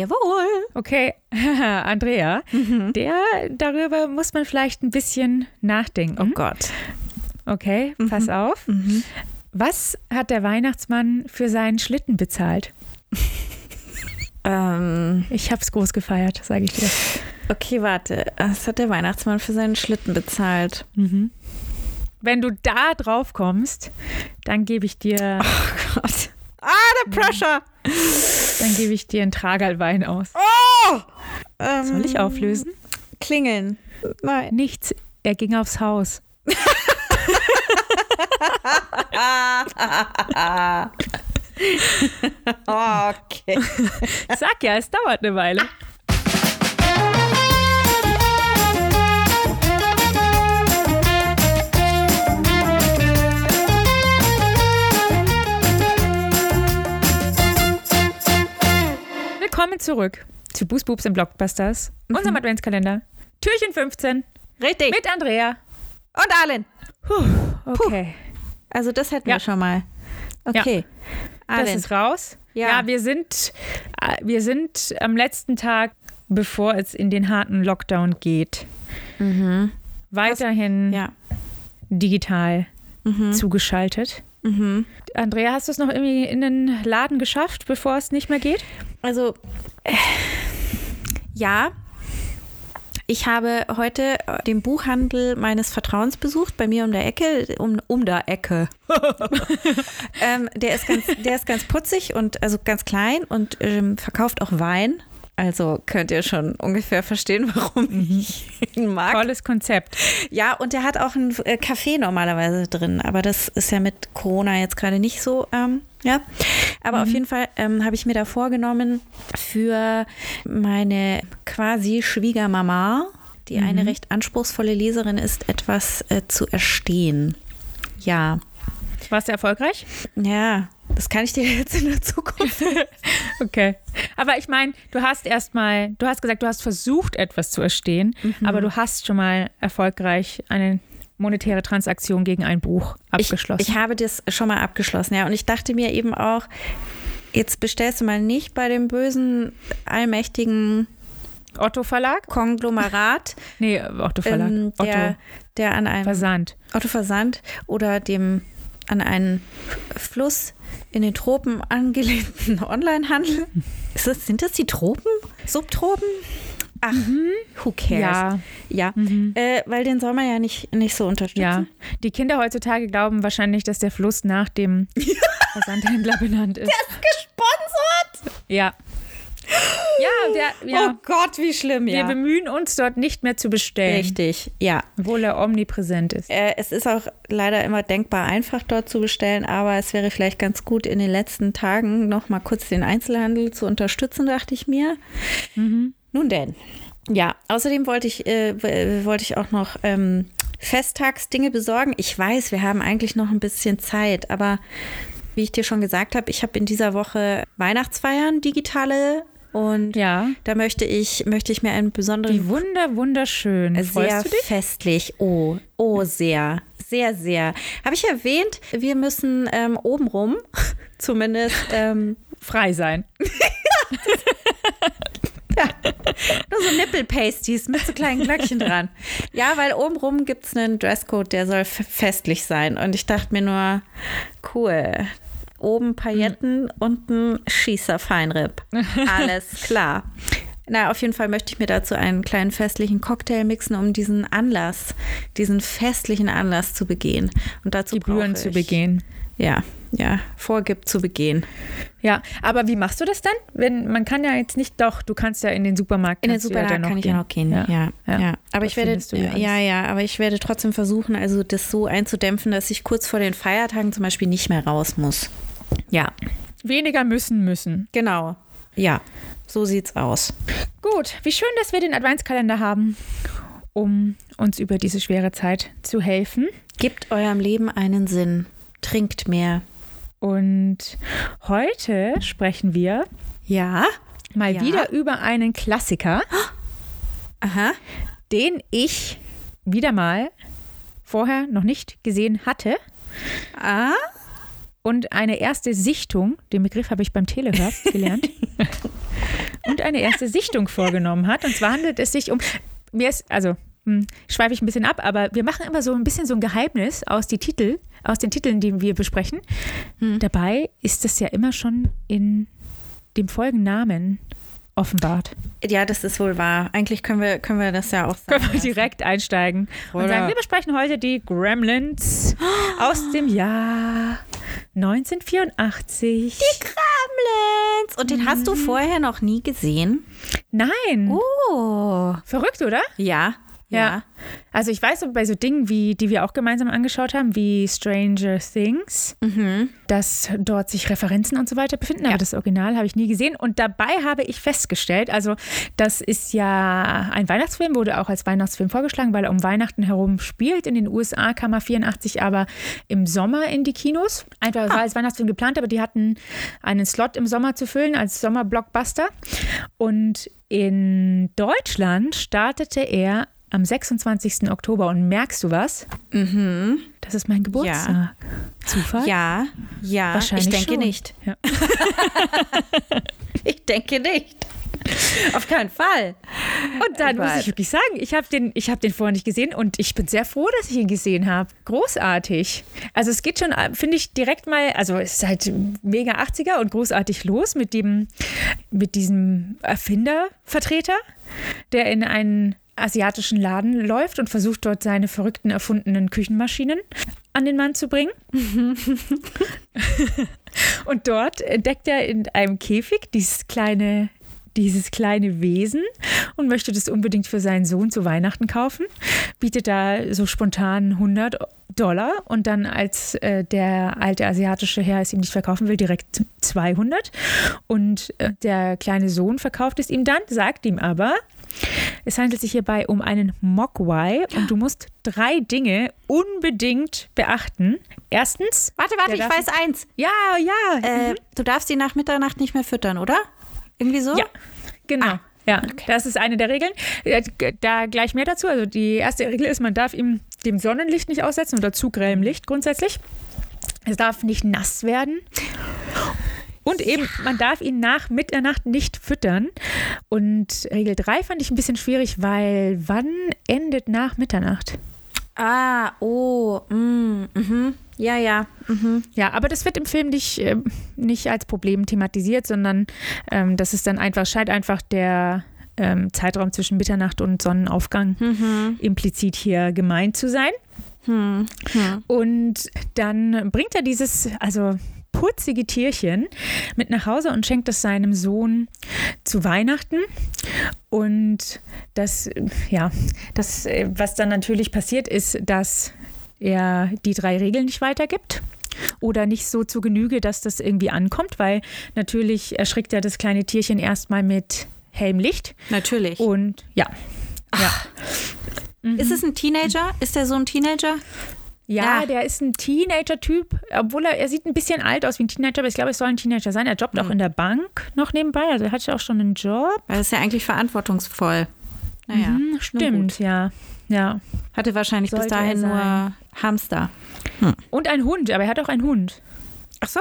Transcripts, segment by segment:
Jawohl. Okay, Andrea, der darüber muss man vielleicht ein bisschen nachdenken. Oh Gott. Okay, pass auf. Was hat der Weihnachtsmann für seinen Schlitten bezahlt? Ähm, Ich hab's groß gefeiert, sage ich dir. okay, warte. Was hat der Weihnachtsmann für seinen Schlitten bezahlt? Wenn du da drauf kommst, dann gebe ich dir, Oh Gott. Ah, der Pressure. dann gebe ich dir einen Tragalwein aus. Oh! Ähm, Soll ich auflösen? Klingeln. Nein. Nichts. Er ging aufs Haus. Okay. Ich sag ja, es dauert eine Weile. Willkommen zurück zu Boosboobs und Blockbusters, unserem Adventskalender. Türchen 15 Richtig. mit Andrea. Und Arlen. Okay, Also das hätten Ja. wir schon mal. Okay. das Arlen. ist raus. Ja. ja, wir sind, äh, wir sind am letzten Tag, bevor es in den harten Lockdown geht. Weiterhin Mhm. ja. digital Mhm. zugeschaltet. Andrea, hast du es noch irgendwie in den Laden geschafft, bevor es nicht mehr geht? Also, äh, ja. Ich habe heute den Buchhandel meines Vertrauens besucht, bei mir um der Ecke, um, um der Ecke. ähm, der, ist ganz, der ist ganz putzig und also ganz klein und ähm, verkauft auch Wein. Also könnt ihr schon ungefähr verstehen, warum ich ihn mag. Tolles Konzept. Ja, und der hat auch ein äh, Café normalerweise drin, aber das ist ja mit Corona jetzt gerade nicht so. Ähm, ja, aber auf jeden Fall ähm, habe ich mir da vorgenommen, für meine quasi Schwiegermama, die eine recht anspruchsvolle Leserin ist, etwas äh, zu erstehen. Ja, Warst du erfolgreich? ja, das kann ich dir jetzt in der Zukunft. Okay. Aber ich meine, du hast erstmal, du hast gesagt, du hast versucht, etwas zu erstehen, aber du hast schon mal erfolgreich eine monetäre Transaktion gegen ein Buch abgeschlossen. Ich, ich habe das schon mal abgeschlossen, ja. Und ich dachte mir eben auch, jetzt bestellst du mal nicht bei dem bösen, allmächtigen Otto Verlag? Konglomerat, Nee, Otto Verlag. ähm, der, Otto der an einem Versand. Otto Versand oder dem an einen Fluss in den Tropen angelehnten Onlinehandel. Ist das, sind das die Tropen? Subtropen? Ach, who cares? Ja. Ja, äh, weil den soll man ja nicht, nicht so unterstützen. Ja. Die Kinder heutzutage glauben wahrscheinlich, dass der Fluss nach dem Versandhändler benannt ist. Gesponsert! Ja. Ja, der, ja. Oh Gott, wie schlimm, Wir ja. bemühen uns dort nicht mehr zu bestellen, Richtig, ja. obwohl er omnipräsent ist. Äh, es ist auch leider immer denkbar einfach dort zu bestellen, aber es wäre vielleicht ganz gut, in den letzten Tagen noch mal kurz den Einzelhandel zu unterstützen, dachte ich mir. Nun denn. Ja, außerdem wollte ich, äh, wollte ich auch noch ähm, Festtagsdinge besorgen. Ich weiß, wir haben eigentlich noch ein bisschen Zeit, aber wie ich dir schon gesagt habe, ich habe in dieser Woche Weihnachtsfeiern, digitale und Ja. da möchte ich, möchte ich mir einen besonderen Wie wunder, wunderschön. sehr Freust dich? festlich. Oh, oh, sehr. Sehr, sehr. Habe ich erwähnt, wir müssen ähm, obenrum zumindest ähm, Frei sein. nur so Nippel-Pasties mit so kleinen Glöckchen dran. Ja, weil obenrum gibt es einen Dresscode, der soll festlich sein. Und ich dachte mir nur, cool. Oben Pailletten, unten Schießer Feinripp. Alles klar. Na, auf jeden Fall möchte ich mir dazu einen kleinen festlichen Cocktail mixen, um diesen Anlass, diesen festlichen Anlass zu begehen. Und dazu Gebühren zu begehen. Ja, ja, vorgibt zu begehen. Ja, aber wie machst du das dann? Wenn man kann ja jetzt nicht, doch, du kannst ja in den Supermarkt. In den Supermarkt ja kann ich ja noch gehen. Ja, ja. ja. Aber Da ich werde, ja ja, ja, aber ich werde trotzdem versuchen, also das so einzudämpfen, dass ich kurz vor den Feiertagen zum Beispiel nicht mehr raus muss. Ja, Weniger müssen müssen. genau. Ja, so sieht's aus. Gut, wie schön, dass wir den Adventskalender haben, um uns über diese schwere Zeit zu helfen. Gebt eurem Leben einen Sinn. Trinkt mehr. Und heute sprechen wir Ja. mal Ja. wieder über einen Klassiker, Aha. den ich wieder mal vorher noch nicht gesehen hatte. Ah. Und eine erste Sichtung, den Begriff habe ich beim Telehörst gelernt, und eine erste Sichtung vorgenommen hat. Und zwar handelt es sich um, mir ist, also hm, schweife ich ein bisschen ab, aber wir machen immer so ein bisschen so ein Geheimnis aus die Titel, aus den Titeln, die wir besprechen. Hm. Dabei ist das ja immer schon in dem Folgennamen offenbart. Ja, das ist wohl wahr. Eigentlich können wir, können wir das ja auch sagen. Können wir direkt einsteigen Oder? und sagen, wir besprechen heute die Gremlins aus dem Jahr 1984. Die Gremlins! Und den mhm. hast du mhm. vorher noch nie gesehen? Nein. Oh. Verrückt, oder? Ja. Ja. ja. Also ich weiß bei so Dingen, wie, die wir auch gemeinsam angeschaut haben, wie Stranger Things, mhm. dass dort sich Referenzen und so weiter befinden, aber das Original habe ich nie gesehen. Und dabei habe ich festgestellt, also das ist ja ein Weihnachtsfilm, wurde auch als Weihnachtsfilm vorgeschlagen, weil er um Weihnachten herum spielt. In den USA kam er 84 aber im Sommer in die Kinos. Einfach ah. war als Weihnachtsfilm geplant, aber die hatten einen Slot im Sommer zu füllen als Sommerblockbuster. Und in Deutschland startete er am 26. Oktober. Und merkst du was? Mhm. Das ist mein Geburtstag. Ja. Zufall? Ja, ja. Wahrscheinlich ich denke schon. nicht. Ja. ich denke nicht. Auf keinen Fall. Und dann muss ich wirklich sagen, ich habe den, hab den vorher nicht gesehen und ich bin sehr froh, dass ich ihn gesehen habe. Großartig. Also es geht schon, finde ich, direkt mal, also es ist halt mega 80er und großartig los mit dem, mit diesem Erfindervertreter, der in einen asiatischen Laden läuft und versucht dort seine verrückten erfundenen Küchenmaschinen an den Mann zu bringen. und dort entdeckt er in einem Käfig dieses kleine dieses kleine Wesen und möchte das unbedingt für seinen Sohn zu Weihnachten kaufen, bietet da so spontan 100 Dollar und dann als äh, der alte asiatische Herr es ihm nicht verkaufen will, direkt 200 und äh, der kleine Sohn verkauft es ihm dann, sagt ihm aber, es handelt sich hierbei um einen Mogwai und du musst drei Dinge unbedingt beachten. Erstens. Warte, warte, ich weiß eins. Ja, ja. Äh, mhm. Du darfst ihn nach Mitternacht nicht mehr füttern, oder? Irgendwie so? Ja, genau. Ah. Ja, okay. das ist eine der Regeln. Äh, da gleich mehr dazu. Also die erste Regel ist, man darf ihm dem Sonnenlicht nicht aussetzen oder zu grellem Licht grundsätzlich. Es darf nicht nass werden. Und eben, man darf ihn nach Mitternacht nicht füttern. Und Regel 3 fand ich ein bisschen schwierig, weil wann endet nach Mitternacht? Ah, oh, mm, mhm. Ja, ja. Mhm. Ja, aber das wird im Film nicht, äh, nicht als Problem thematisiert, sondern ähm, das ist dann einfach, scheint einfach der ähm, Zeitraum zwischen Mitternacht und Sonnenaufgang mhm. implizit hier gemeint zu sein. Mhm. Und dann bringt er dieses, also putzige Tierchen mit nach Hause und schenkt es seinem Sohn zu Weihnachten. Und das, ja, das, was dann natürlich passiert, ist, dass er die drei Regeln nicht weitergibt oder nicht so zu Genüge, dass das irgendwie ankommt, weil natürlich erschrickt er das kleine Tierchen erstmal mit hellem Licht. Natürlich. Und ja. ja. Mhm. Ist es ein Teenager? Ist der so ein Teenager? Ja, ja, der ist ein Teenager-Typ, obwohl er, er sieht ein bisschen alt aus wie ein Teenager, aber ich glaube, es soll ein Teenager sein. Er jobbt mhm. auch in der Bank noch nebenbei, also er hat ja auch schon einen Job. Das ist ja eigentlich verantwortungsvoll. Naja, mhm, stimmt, ja. ja. Hatte wahrscheinlich Sollte bis dahin nur Hamster. Hm. Und ein Hund, aber er hat auch einen Hund. Ach so.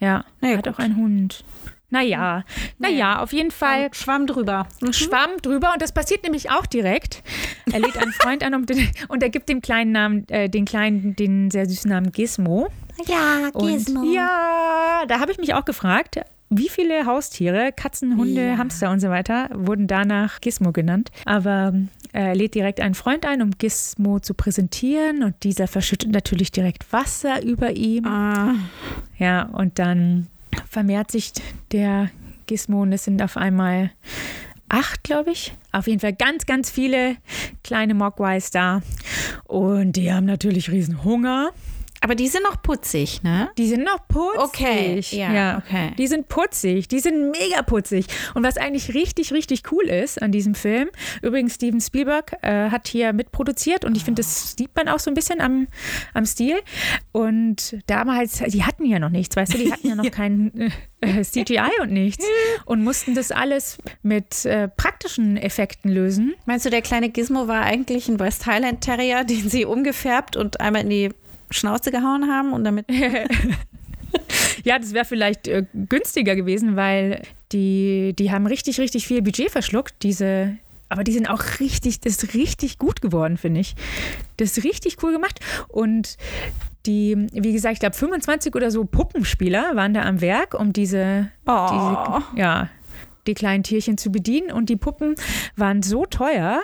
Ja, er hat gut. auch einen Hund. Naja, naja, auf jeden Fall. Schwamm drüber. Mhm. Schwamm drüber und das passiert nämlich auch direkt. Er lädt einen Freund an den, und er gibt dem kleinen Namen, äh, den kleinen, den sehr süßen Namen Gizmo. Ja, Gizmo. Und ja, da habe ich mich auch gefragt, wie viele Haustiere, Katzen, Hunde, ja. Hamster und so weiter, wurden danach Gizmo genannt. Aber äh, er lädt direkt einen Freund ein, um Gizmo zu präsentieren und dieser verschüttet natürlich direkt Wasser über ihm. Ah. Ja, und dann vermehrt sich der Gizmo es sind auf einmal acht, glaube ich. Auf jeden Fall ganz, ganz viele kleine Mogwais da. Und die haben natürlich riesen Hunger. Aber die sind noch putzig, ne? Die sind noch putzig. Okay, ja, ja, okay. Die sind putzig, die sind mega putzig. Und was eigentlich richtig, richtig cool ist an diesem Film, übrigens Steven Spielberg äh, hat hier mitproduziert und ich finde, das sieht man auch so ein bisschen am, am Stil. Und damals, die hatten ja noch nichts, weißt du, die hatten ja noch kein äh, CGI und nichts und mussten das alles mit äh, praktischen Effekten lösen. Meinst du, der kleine Gizmo war eigentlich ein West Highland Terrier, den sie umgefärbt und einmal in die Schnauze gehauen haben und damit. Ja, das wäre vielleicht äh, günstiger gewesen, weil die, die haben richtig, richtig viel Budget verschluckt, diese, aber die sind auch richtig, das ist richtig gut geworden, finde ich. Das ist richtig cool gemacht. Und die, wie gesagt, ich glaube 25 oder so Puppenspieler waren da am Werk, um diese, Oh. diese ja, die kleinen Tierchen zu bedienen. Und die Puppen waren so teuer,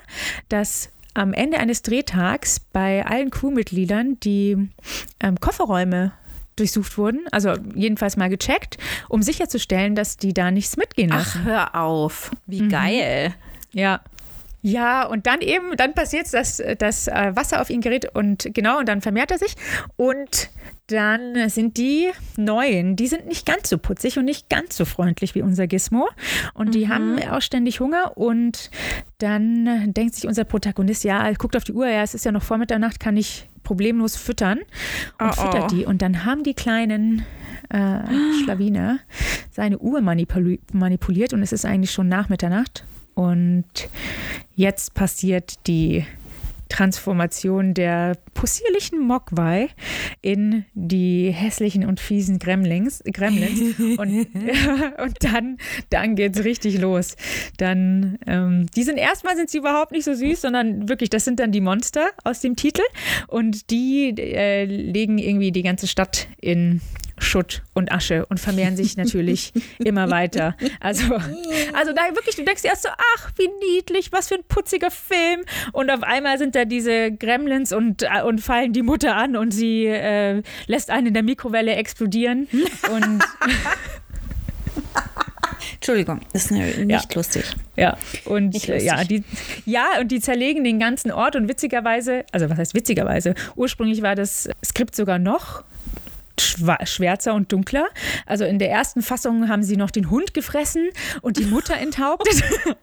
dass am Ende eines Drehtags bei allen Crewmitgliedern die ähm, Kofferräume durchsucht wurden, also jedenfalls mal gecheckt, um sicherzustellen, dass die da nichts mitgehen lassen. Ach, hör auf. Wie Mhm. geil. Ja. Ja, und dann eben, dann passiert es, dass das äh, Wasser auf ihn gerät und genau, und dann vermehrt er sich. Und dann sind die Neuen, die sind nicht ganz so putzig und nicht ganz so freundlich wie unser Gizmo. Und die haben auch ständig Hunger. Und dann denkt sich unser Protagonist, ja, guckt auf die Uhr, ja, es ist ja noch vor Mitternacht, kann ich problemlos füttern. Und Oh, oh. füttert die. Und dann haben die kleinen äh, Schlawiner seine Uhr manipuli manipuliert und es ist eigentlich schon nach Mitternacht. Und jetzt passiert die Transformation der possierlichen Mogwai in die hässlichen und fiesen Gremlings, Gremlins. Und, und dann, dann geht es richtig los. Dann, ähm, die sind erstmal sind sie überhaupt nicht so süß, sondern wirklich, das sind dann die Monster aus dem Titel. Und die äh, legen irgendwie die ganze Stadt in Schutt und Asche und vermehren sich natürlich immer weiter. Also, also da wirklich, du denkst erst so, ach, wie niedlich, was für ein putziger Film. Und auf einmal sind da diese Gremlins und, äh, und fallen die Mutter an und sie äh, lässt einen in der Mikrowelle explodieren. Und Entschuldigung, ist ne- nicht lustig. ja, und äh, lustig. ja, die, ja, und die zerlegen den ganzen Ort und witzigerweise, also was heißt witzigerweise, ursprünglich war das Skript sogar noch schwärzer und dunkler. Also in der ersten Fassung haben sie noch den Hund gefressen und die Mutter enthauptet.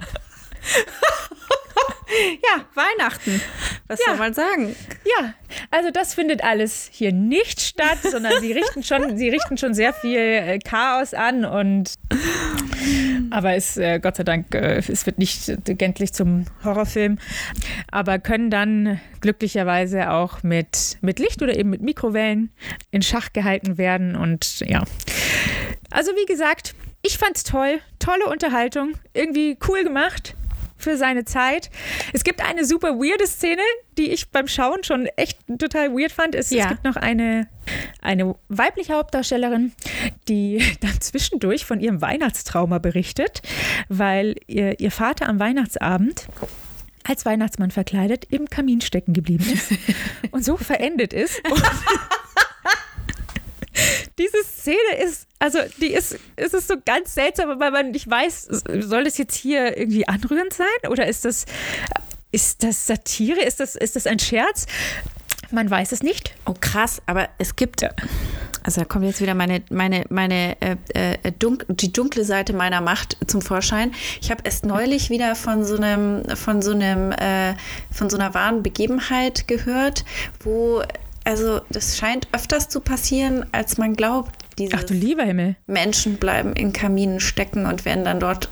Ja, Weihnachten. Was Ja. soll man sagen? Ja, also das findet alles hier nicht statt, sondern sie richten schon, sie richten schon sehr viel äh, Chaos an und aber es äh, Gott sei Dank, äh, es wird nicht gänzlich zum Horrorfilm, aber können dann glücklicherweise auch mit, mit Licht oder eben mit Mikrowellen in Schach gehalten werden. Und ja. Also wie gesagt, ich fand's toll, tolle Unterhaltung, irgendwie cool gemacht für seine Zeit. Es gibt eine super weirde Szene, die ich beim Schauen schon echt total weird fand. Es, Ja. es gibt noch eine, eine weibliche Hauptdarstellerin, die dann zwischendurch von ihrem Weihnachtstrauma berichtet, weil ihr, ihr Vater am Weihnachtsabend als Weihnachtsmann verkleidet im Kamin stecken geblieben ist und so verendet ist. Diese Szene ist, also die ist, es ist so ganz seltsam, weil man nicht weiß, soll das jetzt hier irgendwie anrührend sein oder ist das, ist das Satire? Ist das, ist das ein Scherz? Man weiß es nicht. Oh, krass, aber es gibt. Also da kommt jetzt wieder meine, meine, meine äh, äh, dunk, die dunkle Seite meiner Macht zum Vorschein. Ich habe erst neulich wieder von so einem, von so einem, äh, von so einer wahren Begebenheit gehört, wo, also das scheint öfters zu passieren, als man glaubt. Dieses Ach du lieber Himmel. Menschen bleiben in Kaminen stecken und werden dann dort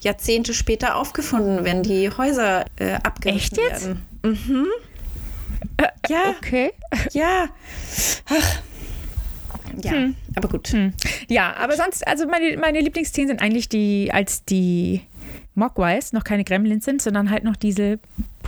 Jahrzehnte später aufgefunden, wenn die Häuser äh, abgerissen Echt jetzt? werden. Mhm. Ja, Okay. ja. Ach. Ja, Hm. aber gut. Hm. Ja, aber sonst, also meine, meine Lieblingsszenen sind eigentlich die, als die Mogwais noch keine Gremlins sind, sondern halt noch diese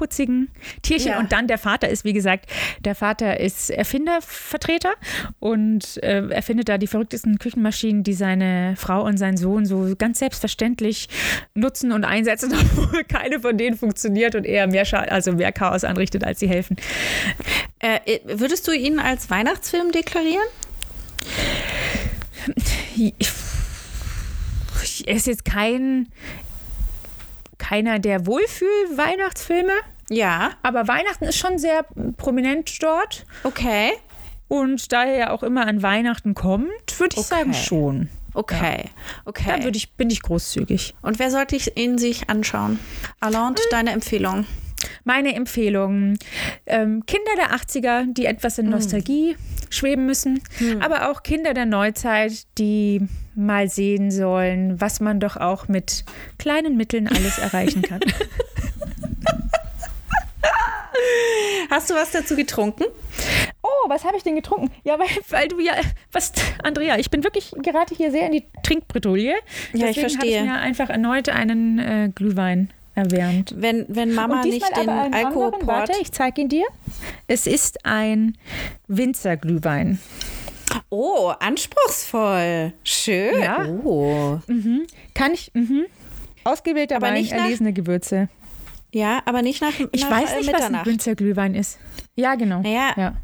putzigen Tierchen. Ja. Und dann der Vater ist, wie gesagt, der Vater ist Erfindervertreter und äh, erfindet da die verrücktesten Küchenmaschinen, die seine Frau und sein Sohn so ganz selbstverständlich nutzen und einsetzen, obwohl keine von denen funktioniert und eher mehr, Scha also mehr Chaos anrichtet, als sie helfen. Äh, würdest du ihn als Weihnachtsfilm deklarieren? Er ist jetzt kein keiner der Wohlfühl-Weihnachtsfilme, Ja, aber Weihnachten ist schon sehr prominent dort okay. und da er ja auch immer an Weihnachten kommt, würde ich Okay. sagen schon. Okay, Da okay. würde ich, bin ich großzügig. Und wer sollte ich ihn sich anschauen? Alond, deine Empfehlung. Meine Empfehlung: ähm, Kinder der 80er, die etwas in Nostalgie schweben müssen, aber auch Kinder der Neuzeit, die mal sehen sollen, was man doch auch mit kleinen Mitteln alles erreichen kann. Hast du was dazu getrunken? Oh was habe ich denn getrunken? Ja, weil, weil du ja, was, Andrea, ich bin wirklich gerade hier sehr in die Trinkbredouille. Ja, ich verstehe. Ich mir einfach erneut einen äh, Glühwein erwärmt. Wenn, wenn Mama nicht den Alkoholport... Warte, ich zeige ihn dir. Es ist ein Winzerglühwein. Oh, anspruchsvoll. Schön. Ja. Oh. Mhm. Kann ich... Mhm. Ausgewählter aber Wein, nicht erlesene Gewürze. Ja, aber nicht nach Ich nach, weiß nicht, äh, was ein Winzerglühwein ist. Ja, genau. Naja, ja.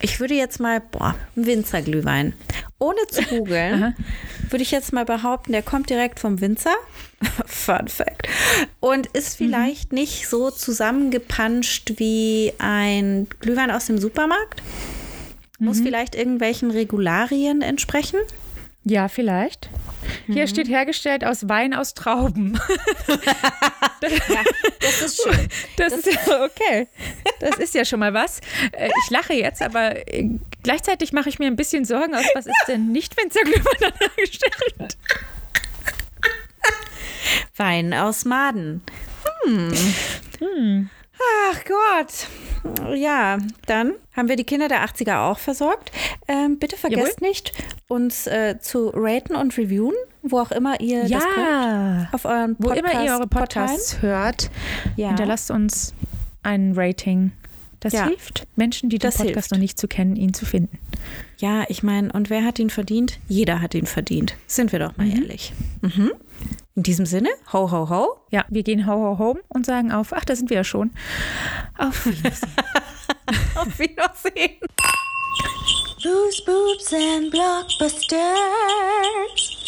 Ich würde jetzt mal, boah, ein Winzerglühwein. Ohne zu googeln, würde ich jetzt mal behaupten, der kommt direkt vom Winzer. Fun Fact. Und ist mhm. vielleicht mhm. nicht so zusammengepanscht wie ein Glühwein aus dem Supermarkt. Muss mhm. vielleicht irgendwelchen Regularien entsprechen. Ja, vielleicht. Hier mhm. steht hergestellt aus Wein aus Trauben. ja, das ist schön. Das, das ist ja okay. Das ist ja schon mal was. Äh, ich lache jetzt, aber äh, gleichzeitig mache ich mir ein bisschen Sorgen aus, was ist denn nicht Winzerglühwein hergestellt? Wein aus Maden. Hm. Hm. Ach Gott. Ja, dann haben wir die Kinder der 80er auch versorgt. Ähm, bitte vergesst Jawohl. nicht, uns äh, zu raten und reviewen, wo auch immer ihr ja. das könnt. Auf euren Podcast Wo immer ihr eure Podcasts Portalen. hört, ja. hinterlasst uns ein Rating. Das ja. hilft Menschen, die den Podcast hilft. noch nicht zu kennen, ihn zu finden. Ja, ich meine, und wer hat ihn verdient? Jeder hat ihn verdient. Sind wir doch mal mhm. ehrlich. Mhm. In diesem Sinne, ho, ho, ho. Ja, wir gehen ho, ho, home und sagen auf, ach, da sind wir ja schon. Auf Wiedersehen. auf Wiedersehen. Loose boobs and blockbusters.